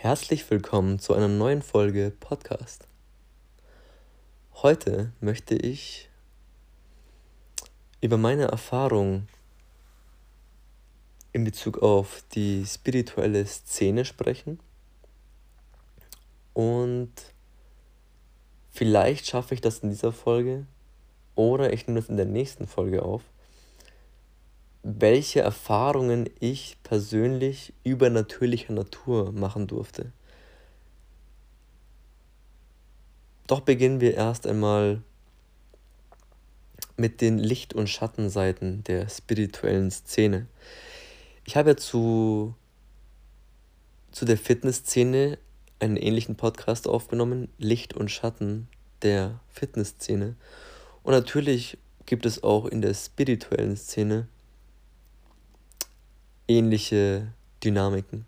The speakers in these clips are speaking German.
Herzlich willkommen zu einer neuen Folge Podcast. Heute möchte ich über meine Erfahrung in Bezug auf die spirituelle Szene sprechen und vielleicht schaffe ich das in dieser Folge oder ich nehme das in der nächsten Folge auf, welche Erfahrungen ich persönlich übernatürlicher Natur machen durfte. Doch beginnen wir erst einmal mit den Licht- und Schattenseiten der spirituellen Szene. Ich habe ja zu, zu der Fitnessszene einen ähnlichen Podcast aufgenommen, Licht und Schatten der Fitnessszene. Und natürlich gibt es auch in der spirituellen Szene ähnliche Dynamiken.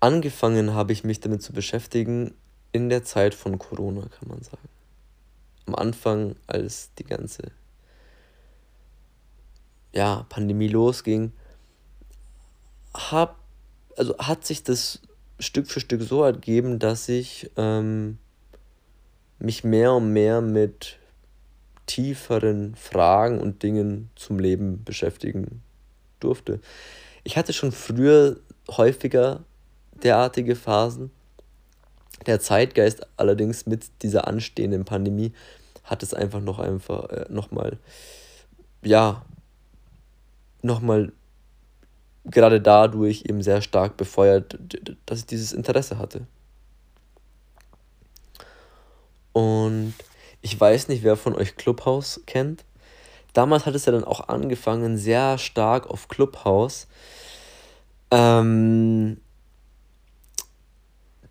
Angefangen habe ich mich damit zu beschäftigen in der Zeit von Corona, kann man sagen. Am Anfang, als die ganze ja, Pandemie losging, hab, also hat sich das Stück für Stück so ergeben, dass ich ähm, mich mehr und mehr mit tieferen Fragen und Dingen zum Leben beschäftigen durfte. Ich hatte schon früher häufiger derartige Phasen. Der Zeitgeist allerdings mit dieser anstehenden Pandemie hat es einfach noch einfach äh, nochmal, ja, nochmal gerade dadurch eben sehr stark befeuert, dass ich dieses Interesse hatte. Und ich weiß nicht, wer von euch Clubhouse kennt. Damals hat es ja dann auch angefangen, sehr stark auf Clubhouse, ähm,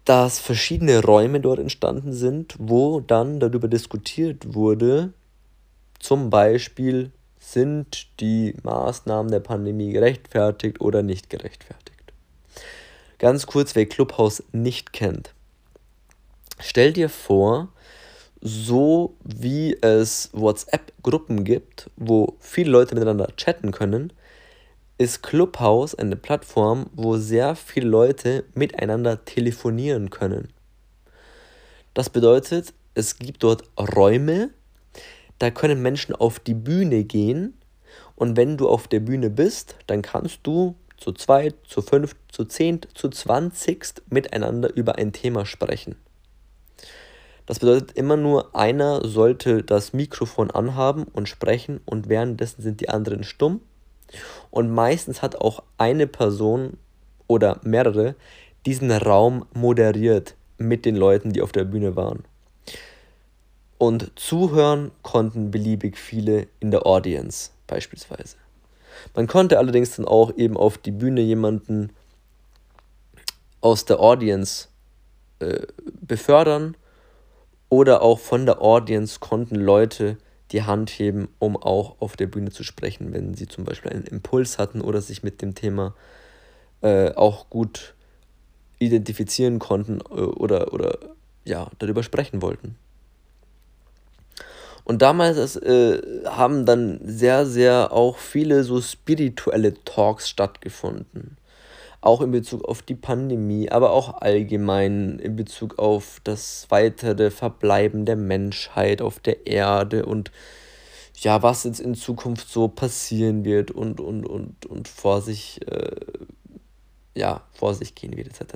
dass verschiedene Räume dort entstanden sind, wo dann darüber diskutiert wurde, zum Beispiel, sind die Maßnahmen der Pandemie gerechtfertigt oder nicht gerechtfertigt. Ganz kurz, wer Clubhouse nicht kennt. Stell dir vor, so wie es WhatsApp-Gruppen gibt, wo viele Leute miteinander chatten können, ist Clubhouse eine Plattform, wo sehr viele Leute miteinander telefonieren können. Das bedeutet, es gibt dort Räume, da können Menschen auf die Bühne gehen und wenn du auf der Bühne bist, dann kannst du zu zweit, zu fünf, zu zehnt, zu zwanzigst miteinander über ein Thema sprechen. Das bedeutet immer nur, einer sollte das Mikrofon anhaben und sprechen und währenddessen sind die anderen stumm. Und meistens hat auch eine Person oder mehrere diesen Raum moderiert mit den Leuten, die auf der Bühne waren. Und zuhören konnten beliebig viele in der Audience beispielsweise. Man konnte allerdings dann auch eben auf die Bühne jemanden aus der Audience äh, befördern oder auch von der Audience konnten Leute die Hand heben, um auch auf der Bühne zu sprechen, wenn sie zum Beispiel einen Impuls hatten oder sich mit dem Thema äh, auch gut identifizieren konnten äh, oder, oder ja, darüber sprechen wollten. Und damals äh, haben dann sehr, sehr auch viele so spirituelle Talks stattgefunden auch in Bezug auf die Pandemie, aber auch allgemein in Bezug auf das weitere Verbleiben der Menschheit auf der Erde und ja, was jetzt in Zukunft so passieren wird und, und, und, und vor sich, äh, ja, vor sich gehen wird, etc.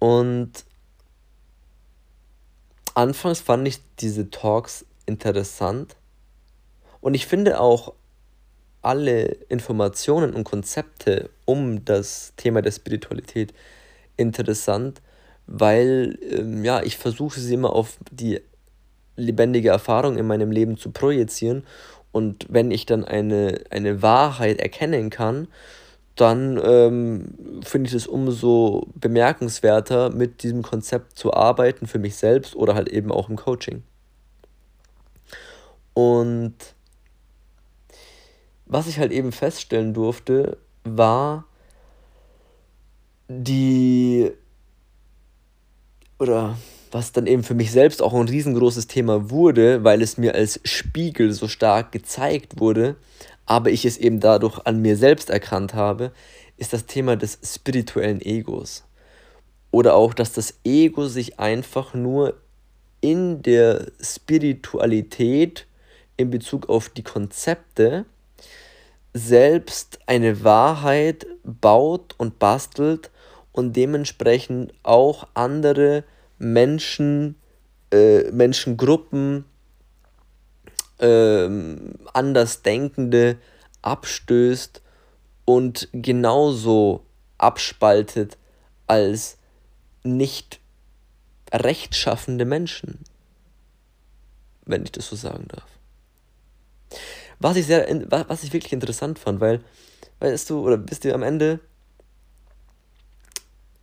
Und anfangs fand ich diese Talks interessant und ich finde auch alle Informationen und Konzepte um das Thema der Spiritualität interessant, weil ähm, ja, ich versuche sie immer auf die lebendige Erfahrung in meinem Leben zu projizieren und wenn ich dann eine, eine Wahrheit erkennen kann, dann ähm, finde ich es umso bemerkenswerter, mit diesem Konzept zu arbeiten für mich selbst oder halt eben auch im Coaching. Und was ich halt eben feststellen durfte, war die, oder was dann eben für mich selbst auch ein riesengroßes Thema wurde, weil es mir als Spiegel so stark gezeigt wurde, aber ich es eben dadurch an mir selbst erkannt habe, ist das Thema des spirituellen Egos. Oder auch, dass das Ego sich einfach nur in der Spiritualität in Bezug auf die Konzepte selbst eine Wahrheit baut und bastelt und dementsprechend auch andere Menschen, äh, Menschengruppen, äh, Andersdenkende abstößt und genauso abspaltet als nicht rechtschaffende Menschen, wenn ich das so sagen darf. Was ich, sehr, was ich wirklich interessant fand, weil, weißt du, oder wisst ihr, am Ende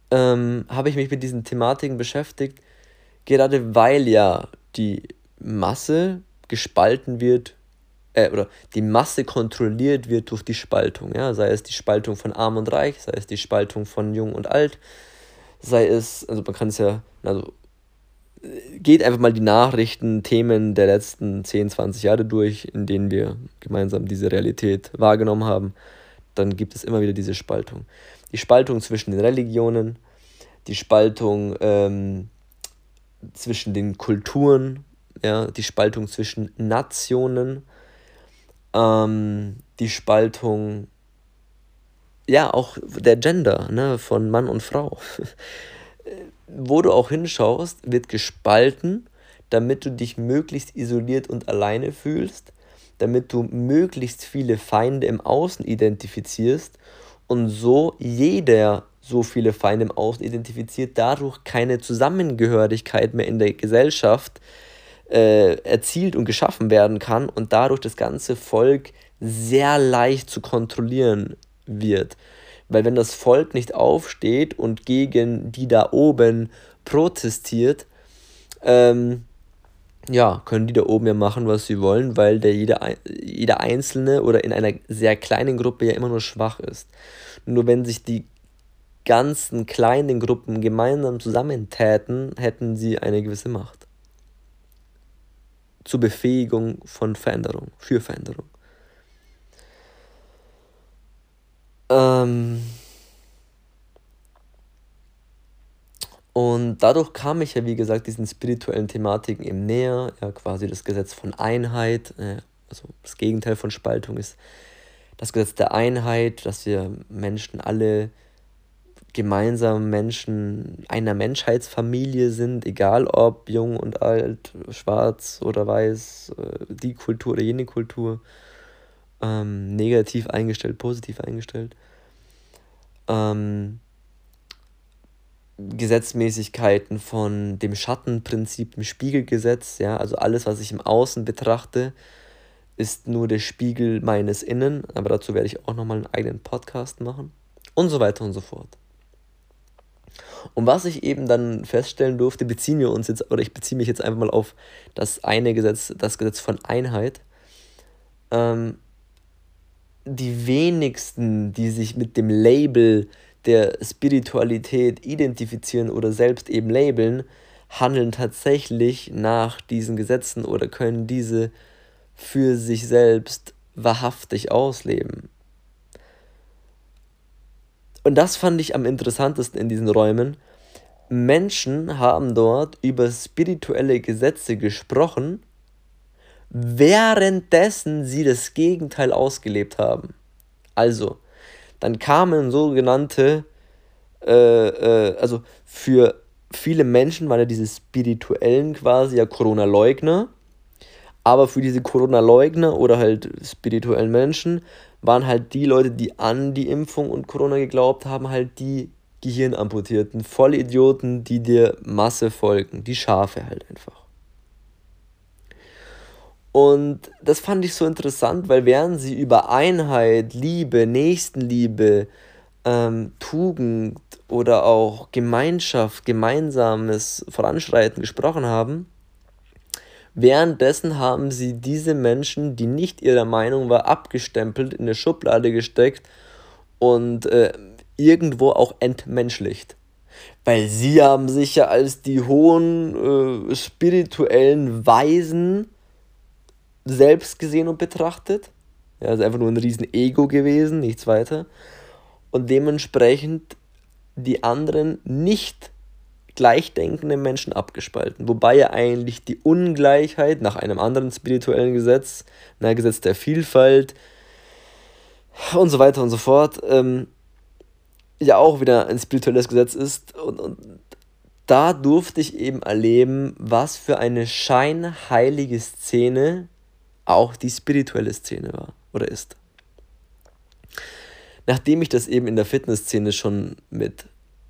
ähm, habe ich mich mit diesen Thematiken beschäftigt, gerade weil ja die Masse gespalten wird, äh, oder die Masse kontrolliert wird durch die Spaltung, ja, sei es die Spaltung von Arm und Reich, sei es die Spaltung von Jung und Alt, sei es, also man kann es ja, also geht einfach mal die Nachrichten, Themen der letzten 10, 20 Jahre durch, in denen wir gemeinsam diese Realität wahrgenommen haben, dann gibt es immer wieder diese Spaltung. Die Spaltung zwischen den Religionen, die Spaltung ähm, zwischen den Kulturen, ja, die Spaltung zwischen Nationen, ähm, die Spaltung, ja, auch der Gender, ne, von Mann und Frau. Wo du auch hinschaust, wird gespalten, damit du dich möglichst isoliert und alleine fühlst, damit du möglichst viele Feinde im Außen identifizierst und so jeder so viele Feinde im Außen identifiziert, dadurch keine Zusammengehörigkeit mehr in der Gesellschaft äh, erzielt und geschaffen werden kann und dadurch das ganze Volk sehr leicht zu kontrollieren wird. Weil wenn das Volk nicht aufsteht und gegen die da oben protestiert, ähm, ja, können die da oben ja machen, was sie wollen, weil der jeder, jeder Einzelne oder in einer sehr kleinen Gruppe ja immer nur schwach ist. Nur wenn sich die ganzen kleinen Gruppen gemeinsam zusammentäten, hätten sie eine gewisse Macht zur Befähigung von Veränderung, für Veränderung. Ähm und dadurch kam ich ja, wie gesagt, diesen spirituellen Thematiken eben näher, ja, quasi das Gesetz von Einheit, äh, also das Gegenteil von Spaltung ist das Gesetz der Einheit, dass wir Menschen alle gemeinsam Menschen einer Menschheitsfamilie sind, egal ob jung und alt, schwarz oder weiß, äh, die Kultur oder jene Kultur, ähm, negativ eingestellt, positiv eingestellt. Ähm, Gesetzmäßigkeiten von dem Schattenprinzip, dem Spiegelgesetz, ja, also alles, was ich im Außen betrachte, ist nur der Spiegel meines Innen, aber dazu werde ich auch nochmal einen eigenen Podcast machen und so weiter und so fort. Und was ich eben dann feststellen durfte, beziehen wir uns jetzt, oder ich beziehe mich jetzt einfach mal auf das eine Gesetz, das Gesetz von Einheit. Ähm, die wenigsten, die sich mit dem Label der Spiritualität identifizieren oder selbst eben labeln, handeln tatsächlich nach diesen Gesetzen oder können diese für sich selbst wahrhaftig ausleben. Und das fand ich am interessantesten in diesen Räumen. Menschen haben dort über spirituelle Gesetze gesprochen, währenddessen sie das Gegenteil ausgelebt haben. Also, dann kamen sogenannte, äh, äh, also für viele Menschen waren ja diese spirituellen quasi ja Corona-Leugner, aber für diese Corona-Leugner oder halt spirituellen Menschen waren halt die Leute, die an die Impfung und Corona geglaubt haben, halt die Gehirnamputierten, Vollidioten, die der Masse folgen, die Schafe halt einfach. Und das fand ich so interessant, weil während sie über Einheit, Liebe, Nächstenliebe, ähm, Tugend oder auch Gemeinschaft, gemeinsames Voranschreiten gesprochen haben, Währenddessen haben sie diese Menschen, die nicht ihrer Meinung war, abgestempelt, in eine Schublade gesteckt und äh, irgendwo auch entmenschlicht. Weil sie haben sich ja als die hohen äh, spirituellen Weisen selbst gesehen und betrachtet. Ja, also einfach nur ein riesen Ego gewesen, nichts weiter. Und dementsprechend die anderen nicht gleichdenkenden Menschen abgespalten. Wobei ja eigentlich die Ungleichheit nach einem anderen spirituellen Gesetz, na, Gesetz der Vielfalt und so weiter und so fort, ähm, ja auch wieder ein spirituelles Gesetz ist. Und, und da durfte ich eben erleben, was für eine scheinheilige Szene auch die spirituelle Szene war oder ist. Nachdem ich das eben in der Fitnessszene schon mit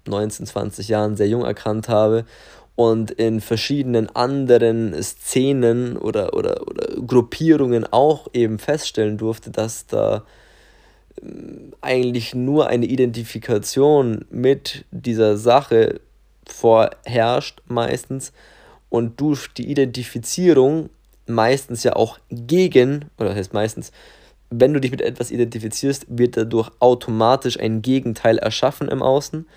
19, 20 Jahren sehr jung erkannt habe und in verschiedenen anderen Szenen oder, oder, oder Gruppierungen auch eben feststellen durfte, dass da ähm, eigentlich nur eine Identifikation mit dieser Sache vorherrscht meistens und durch die Identifizierung meistens ja auch gegen, oder das heißt meistens, wenn du dich mit etwas identifizierst, wird dadurch automatisch ein Gegenteil erschaffen im Außen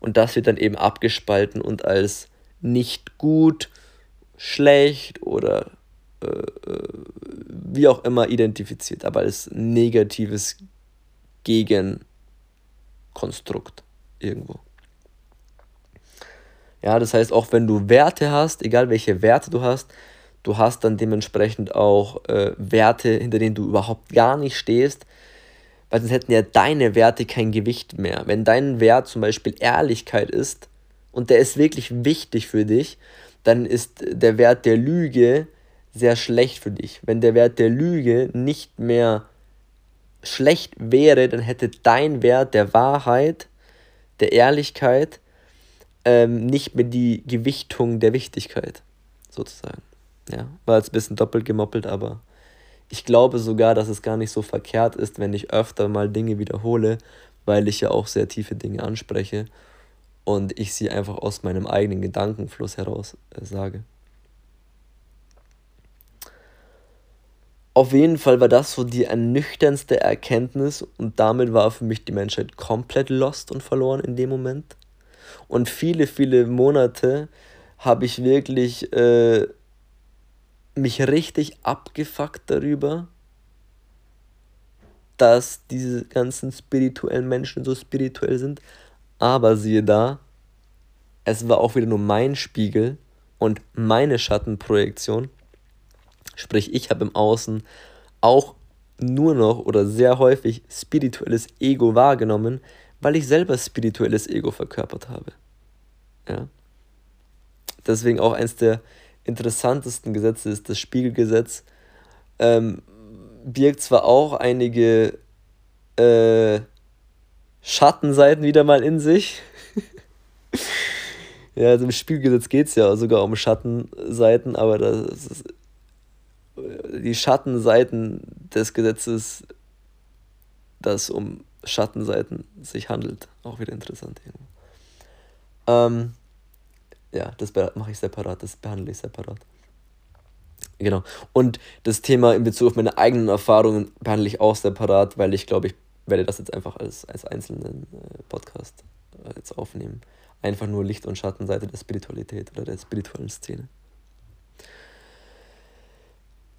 und das wird dann eben abgespalten und als nicht gut, schlecht oder äh, äh, wie auch immer identifiziert, aber als negatives Gegenkonstrukt irgendwo. Ja, das heißt, auch wenn du Werte hast, egal welche Werte du hast, du hast dann dementsprechend auch äh, Werte, hinter denen du überhaupt gar nicht stehst, weil sonst hätten ja deine Werte kein Gewicht mehr. Wenn dein Wert zum Beispiel Ehrlichkeit ist und der ist wirklich wichtig für dich, dann ist der Wert der Lüge sehr schlecht für dich. Wenn der Wert der Lüge nicht mehr schlecht wäre, dann hätte dein Wert der Wahrheit, der Ehrlichkeit, ähm, nicht mehr die Gewichtung der Wichtigkeit, sozusagen. Ja, war jetzt ein bisschen doppelt gemoppelt, aber ich glaube sogar, dass es gar nicht so verkehrt ist, wenn ich öfter mal Dinge wiederhole, weil ich ja auch sehr tiefe Dinge anspreche und ich sie einfach aus meinem eigenen Gedankenfluss heraus äh, sage. Auf jeden Fall war das so die ernüchternste Erkenntnis und damit war für mich die Menschheit komplett lost und verloren in dem Moment. Und viele, viele Monate habe ich wirklich äh, mich richtig abgefuckt darüber, dass diese ganzen spirituellen Menschen so spirituell sind. Aber siehe da, es war auch wieder nur mein Spiegel und meine Schattenprojektion. Sprich, ich habe im Außen auch nur noch oder sehr häufig spirituelles Ego wahrgenommen, weil ich selber spirituelles Ego verkörpert habe. Ja. Deswegen auch eins der interessantesten Gesetze ist das Spiegelgesetz. Ähm, birgt zwar auch einige äh, Schattenseiten wieder mal in sich. ja, also im Spiegelgesetz geht es ja sogar um Schattenseiten, aber das ist, die Schattenseiten des Gesetzes, das um Schattenseiten sich handelt, auch wieder interessant. Ähm, ja, das mache ich separat, das behandle ich separat. Genau. Und das Thema in Bezug auf meine eigenen Erfahrungen behandle ich auch separat, weil ich glaube, ich werde das jetzt einfach als, als einzelnen äh, Podcast äh, jetzt aufnehmen. Einfach nur Licht- und Schattenseite der Spiritualität oder der spirituellen Szene.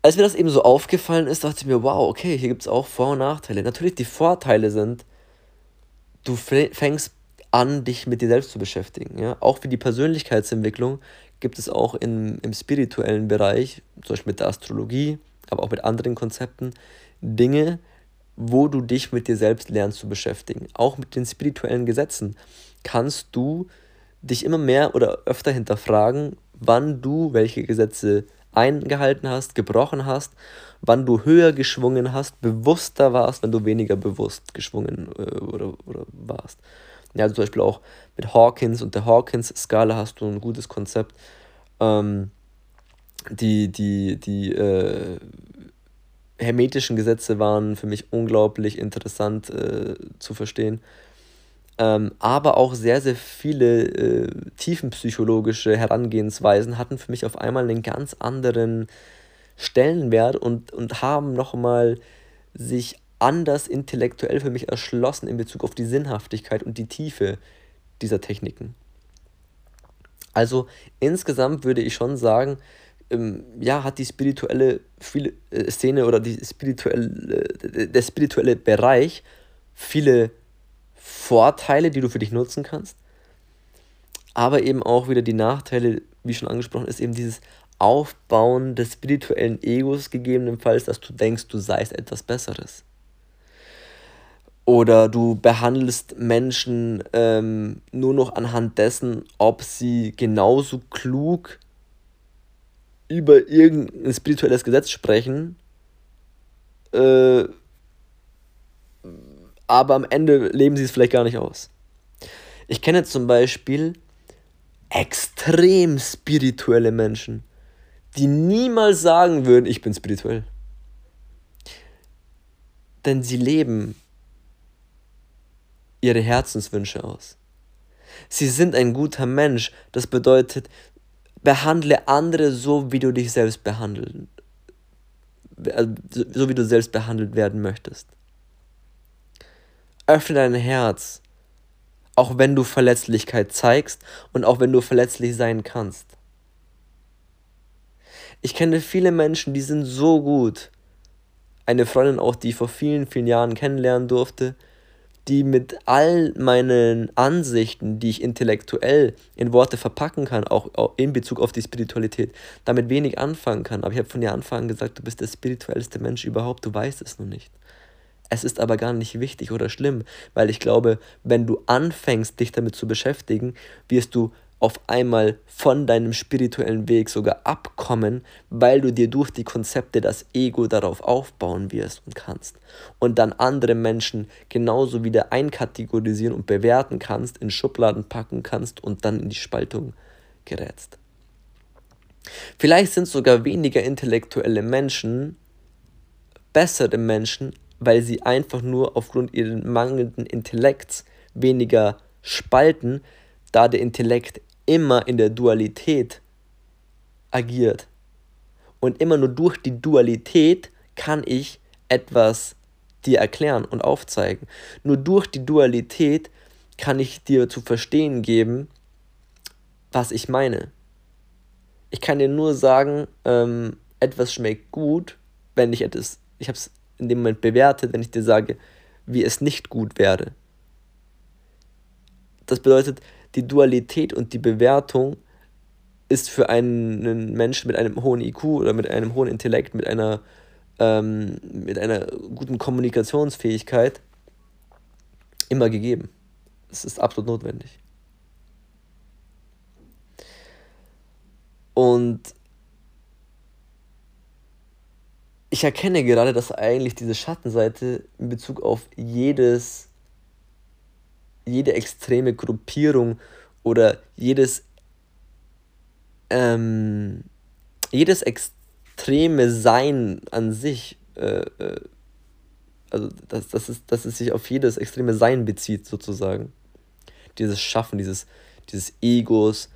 Als mir das eben so aufgefallen ist, dachte ich mir, wow, okay, hier gibt es auch Vor- und Nachteile. Natürlich, die Vorteile sind, du fängst an, dich mit dir selbst zu beschäftigen. Ja? Auch für die Persönlichkeitsentwicklung gibt es auch in, im spirituellen Bereich, zum Beispiel mit der Astrologie, aber auch mit anderen Konzepten, Dinge, wo du dich mit dir selbst lernst zu beschäftigen. Auch mit den spirituellen Gesetzen kannst du dich immer mehr oder öfter hinterfragen, wann du welche Gesetze eingehalten hast, gebrochen hast, wann du höher geschwungen hast, bewusster warst, wenn du weniger bewusst geschwungen äh, oder, oder warst. Ja, also zum Beispiel auch mit Hawkins und der Hawkins-Skala hast du ein gutes Konzept. Ähm, die die, die äh, hermetischen Gesetze waren für mich unglaublich interessant äh, zu verstehen. Ähm, aber auch sehr, sehr viele äh, tiefenpsychologische Herangehensweisen hatten für mich auf einmal einen ganz anderen Stellenwert und, und haben nochmal sich anders intellektuell für mich erschlossen in Bezug auf die Sinnhaftigkeit und die Tiefe dieser Techniken. Also insgesamt würde ich schon sagen, ähm, ja, hat die spirituelle äh, Szene oder die spirituelle, äh, der spirituelle Bereich viele Vorteile, die du für dich nutzen kannst, aber eben auch wieder die Nachteile, wie schon angesprochen ist, eben dieses Aufbauen des spirituellen Egos gegebenenfalls, dass du denkst, du seist etwas Besseres. Oder du behandelst Menschen ähm, nur noch anhand dessen, ob sie genauso klug über irgendein spirituelles Gesetz sprechen, äh, aber am Ende leben sie es vielleicht gar nicht aus. Ich kenne zum Beispiel extrem spirituelle Menschen, die niemals sagen würden, ich bin spirituell. Denn sie leben ihre Herzenswünsche aus. Sie sind ein guter Mensch. Das bedeutet, behandle andere so, wie du dich selbst behandeln, äh, so wie du selbst behandelt werden möchtest. Öffne dein Herz, auch wenn du Verletzlichkeit zeigst und auch wenn du verletzlich sein kannst. Ich kenne viele Menschen, die sind so gut. Eine Freundin auch, die ich vor vielen, vielen Jahren kennenlernen durfte, die mit all meinen Ansichten, die ich intellektuell in Worte verpacken kann, auch in Bezug auf die Spiritualität, damit wenig anfangen kann. Aber ich habe von dir Anfang an gesagt, du bist der spirituellste Mensch überhaupt, du weißt es nur nicht. Es ist aber gar nicht wichtig oder schlimm, weil ich glaube, wenn du anfängst, dich damit zu beschäftigen, wirst du auf einmal von deinem spirituellen Weg sogar abkommen, weil du dir durch die Konzepte das Ego darauf aufbauen wirst und kannst. Und dann andere Menschen genauso wieder einkategorisieren und bewerten kannst, in Schubladen packen kannst und dann in die Spaltung gerätst. Vielleicht sind sogar weniger intellektuelle Menschen bessere Menschen weil sie einfach nur aufgrund ihres mangelnden Intellekts weniger spalten, da der Intellekt immer in der Dualität agiert. Und immer nur durch die Dualität kann ich etwas dir erklären und aufzeigen. Nur durch die Dualität kann ich dir zu verstehen geben, was ich meine. Ich kann dir nur sagen, ähm, etwas schmeckt gut, wenn ich etwas, ich habe es in dem Moment bewertet, wenn ich dir sage, wie es nicht gut wäre. Das bedeutet, die Dualität und die Bewertung ist für einen Menschen mit einem hohen IQ oder mit einem hohen Intellekt, mit einer, ähm, mit einer guten Kommunikationsfähigkeit immer gegeben. Es ist absolut notwendig. Und ich erkenne gerade, dass eigentlich diese Schattenseite in Bezug auf jedes, jede extreme Gruppierung oder jedes, ähm, jedes extreme Sein an sich, äh, äh, also dass, dass, es, dass es sich auf jedes extreme Sein bezieht, sozusagen. Dieses Schaffen, dieses, dieses Egos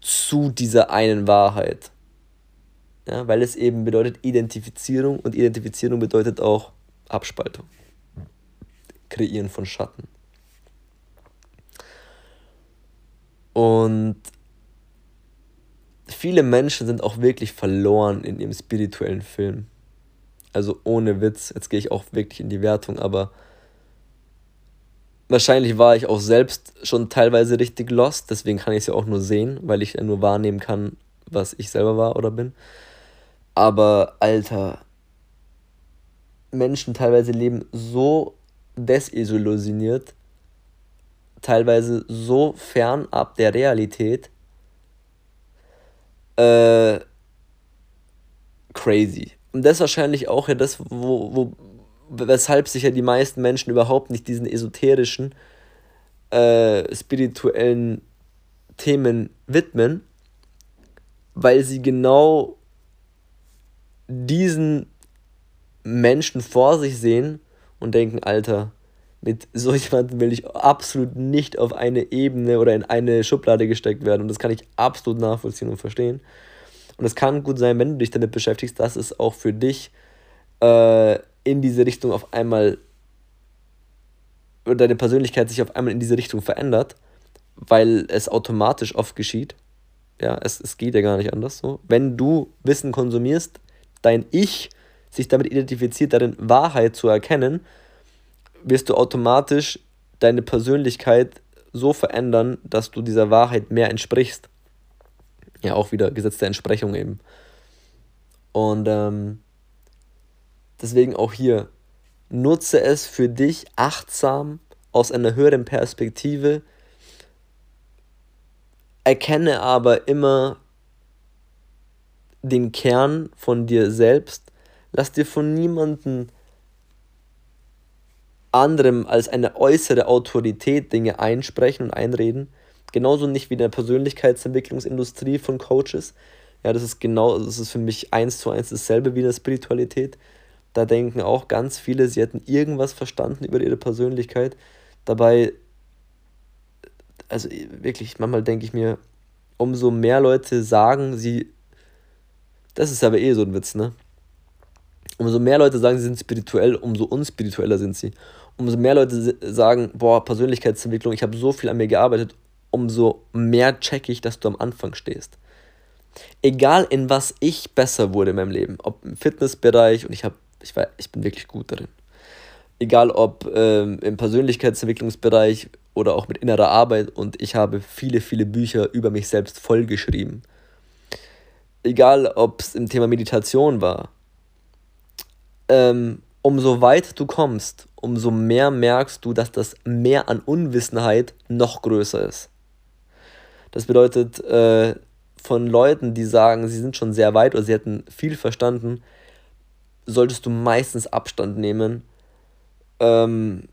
zu dieser einen Wahrheit. Ja, weil es eben bedeutet Identifizierung und Identifizierung bedeutet auch Abspaltung. Kreieren von Schatten. Und viele Menschen sind auch wirklich verloren in ihrem spirituellen Film. Also ohne Witz, jetzt gehe ich auch wirklich in die Wertung, aber wahrscheinlich war ich auch selbst schon teilweise richtig lost, deswegen kann ich es ja auch nur sehen, weil ich ja nur wahrnehmen kann, was ich selber war oder bin. Aber, Alter, Menschen teilweise leben so desillusioniert, teilweise so fernab der Realität. Äh, crazy. Und das ist wahrscheinlich auch ja das, wo, wo, weshalb sich ja die meisten Menschen überhaupt nicht diesen esoterischen, äh, spirituellen Themen widmen, weil sie genau diesen Menschen vor sich sehen und denken, Alter, mit so jemandem will ich absolut nicht auf eine Ebene oder in eine Schublade gesteckt werden. Und das kann ich absolut nachvollziehen und verstehen. Und es kann gut sein, wenn du dich damit beschäftigst, dass es auch für dich äh, in diese Richtung auf einmal oder deine Persönlichkeit sich auf einmal in diese Richtung verändert, weil es automatisch oft geschieht. Ja, es, es geht ja gar nicht anders so. Wenn du Wissen konsumierst, dein Ich sich damit identifiziert, darin Wahrheit zu erkennen, wirst du automatisch deine Persönlichkeit so verändern, dass du dieser Wahrheit mehr entsprichst. Ja, auch wieder Gesetz der Entsprechung eben. Und ähm, deswegen auch hier, nutze es für dich achtsam aus einer höheren Perspektive, erkenne aber immer den Kern von dir selbst, lass dir von niemandem anderem als eine äußere Autorität Dinge einsprechen und einreden. Genauso nicht wie in der Persönlichkeitsentwicklungsindustrie von Coaches. Ja, das ist genau, das ist für mich eins zu eins dasselbe wie in der Spiritualität. Da denken auch ganz viele, sie hätten irgendwas verstanden über ihre Persönlichkeit. Dabei, also wirklich, manchmal denke ich mir, umso mehr Leute sagen, sie, das ist aber eh so ein Witz, ne? Umso mehr Leute sagen, sie sind spirituell, umso unspiritueller sind sie. Umso mehr Leute sagen, boah, Persönlichkeitsentwicklung, ich habe so viel an mir gearbeitet, umso mehr checke ich, dass du am Anfang stehst. Egal in was ich besser wurde in meinem Leben, ob im Fitnessbereich und ich habe ich, war, ich bin wirklich gut darin. Egal ob ähm, im Persönlichkeitsentwicklungsbereich oder auch mit innerer Arbeit und ich habe viele, viele Bücher über mich selbst vollgeschrieben. Egal ob es im Thema Meditation war. Ähm, umso weiter du kommst, umso mehr merkst du, dass das Mehr an Unwissenheit noch größer ist. Das bedeutet, äh, von Leuten, die sagen, sie sind schon sehr weit oder sie hätten viel verstanden, solltest du meistens Abstand nehmen, ähm,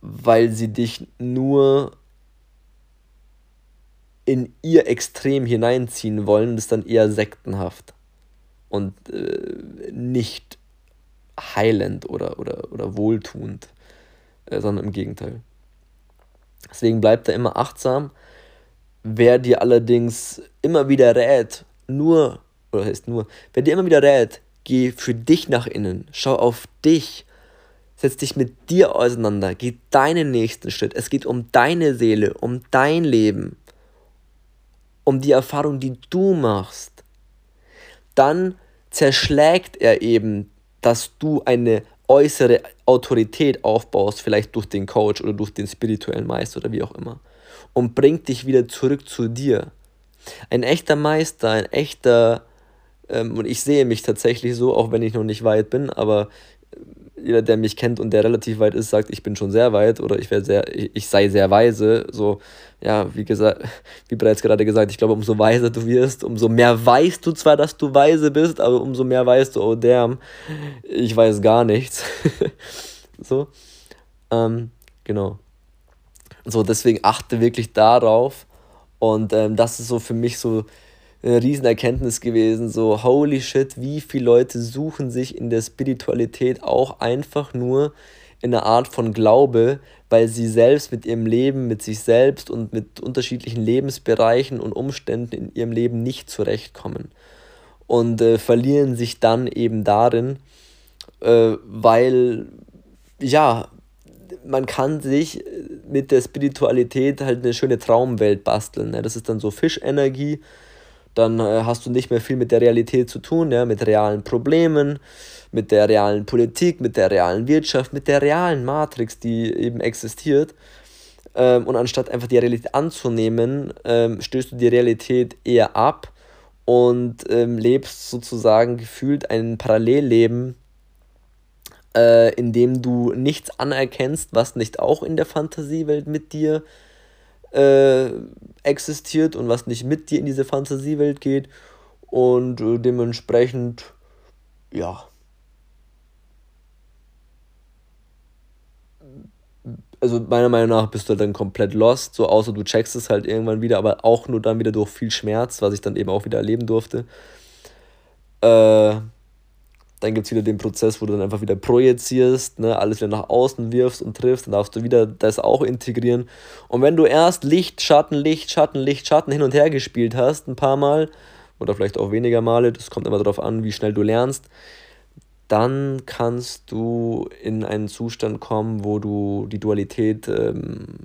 weil sie dich nur in ihr Extrem hineinziehen wollen, das ist dann eher sektenhaft und äh, nicht heilend oder, oder, oder wohltuend, äh, sondern im Gegenteil. Deswegen bleibt da immer achtsam. Wer dir allerdings immer wieder rät, nur, oder heißt nur, wer dir immer wieder rät, Geh für dich nach innen. Schau auf dich. Setz dich mit dir auseinander. Geh deinen nächsten Schritt. Es geht um deine Seele, um dein Leben, um die Erfahrung, die du machst. Dann zerschlägt er eben, dass du eine äußere Autorität aufbaust, vielleicht durch den Coach oder durch den spirituellen Meister oder wie auch immer, und bringt dich wieder zurück zu dir. Ein echter Meister, ein echter ähm, und ich sehe mich tatsächlich so, auch wenn ich noch nicht weit bin, aber jeder, der mich kennt und der relativ weit ist, sagt, ich bin schon sehr weit oder ich, sehr, ich, sei sehr weise. So, ja, wie gesagt, wie bereits gerade gesagt, ich glaube, umso weiser du wirst, umso mehr weißt du zwar, dass du weise bist, aber umso mehr weißt du, oh damn, ich weiß gar nichts. so, ähm, genau. So, deswegen achte wirklich darauf und ähm, das ist so für mich so eine Riesenerkenntnis gewesen, so holy shit, wie viele Leute suchen sich in der Spiritualität auch einfach nur in einer Art von Glaube, weil sie selbst mit ihrem Leben, mit sich selbst und mit unterschiedlichen Lebensbereichen und Umständen in ihrem Leben nicht zurechtkommen. Und äh, verlieren sich dann eben darin, äh, weil, ja, man kann sich mit der Spiritualität halt eine schöne Traumwelt basteln. Ne? Das ist dann so Fischenergie dann äh, hast du nicht mehr viel mit der Realität zu tun, ja, mit realen Problemen, mit der realen Politik, mit der realen Wirtschaft, mit der realen Matrix, die eben existiert. Ähm, und anstatt einfach die Realität anzunehmen, ähm, stößt du die Realität eher ab und ähm, lebst sozusagen gefühlt ein Parallelleben, äh, in dem du nichts anerkennst, was nicht auch in der Fantasiewelt mit dir äh, existiert und was nicht mit dir in diese Fantasiewelt geht. Und äh, dementsprechend, ja. Also meiner Meinung nach bist du dann komplett lost, so außer du checkst es halt irgendwann wieder, aber auch nur dann wieder durch viel Schmerz, was ich dann eben auch wieder erleben durfte. Äh, dann gibt es wieder den Prozess, wo du dann einfach wieder projizierst, ne, alles wieder nach außen wirfst und triffst, dann darfst du wieder das auch integrieren. Und wenn du erst Licht, Schatten, Licht, Schatten, Licht, Schatten hin und her gespielt hast, ein paar Mal, oder vielleicht auch weniger Male, das kommt immer darauf an, wie schnell du lernst, dann kannst du in einen Zustand kommen, wo du die Dualität ähm,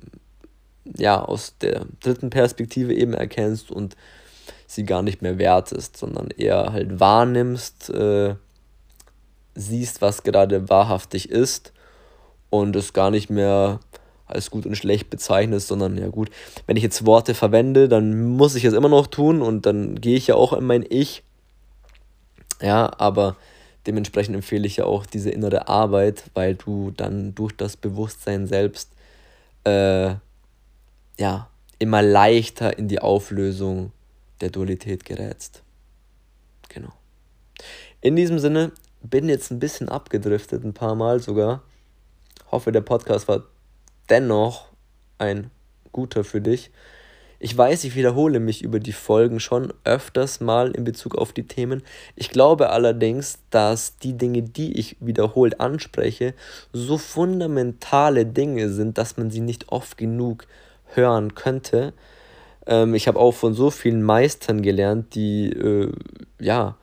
ja, aus der dritten Perspektive eben erkennst und sie gar nicht mehr wertest, sondern eher halt wahrnimmst, äh, siehst, was gerade wahrhaftig ist und es gar nicht mehr als gut und schlecht bezeichnest, sondern ja gut, wenn ich jetzt Worte verwende, dann muss ich es immer noch tun und dann gehe ich ja auch in mein Ich. Ja, aber dementsprechend empfehle ich ja auch diese innere Arbeit, weil du dann durch das Bewusstsein selbst äh, ja immer leichter in die Auflösung der Dualität gerätst. Genau. In diesem Sinne bin jetzt ein bisschen abgedriftet, ein paar Mal sogar. Hoffe, der Podcast war dennoch ein guter für dich. Ich weiß, ich wiederhole mich über die Folgen schon öfters mal in Bezug auf die Themen. Ich glaube allerdings, dass die Dinge, die ich wiederholt anspreche, so fundamentale Dinge sind, dass man sie nicht oft genug hören könnte. Ähm, ich habe auch von so vielen Meistern gelernt, die äh, ja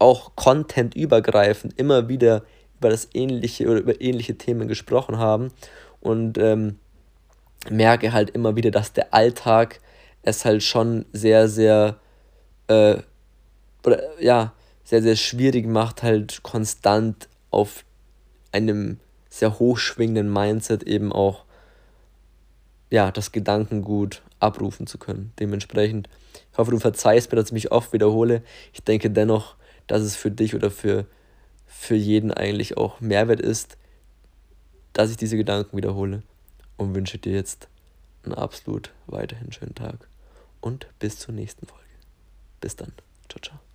auch contentübergreifend immer wieder über das ähnliche oder über ähnliche Themen gesprochen haben und ähm, merke halt immer wieder, dass der Alltag es halt schon sehr, sehr, äh, oder ja, sehr, sehr schwierig macht, halt konstant auf einem sehr hochschwingenden Mindset eben auch ja, das Gedankengut abrufen zu können. Dementsprechend, ich hoffe, du verzeihst mir, dass ich mich oft wiederhole. Ich denke dennoch, dass es für dich oder für, für jeden eigentlich auch Mehrwert ist, dass ich diese Gedanken wiederhole und wünsche dir jetzt einen absolut weiterhin schönen Tag und bis zur nächsten Folge. Bis dann. Ciao, ciao.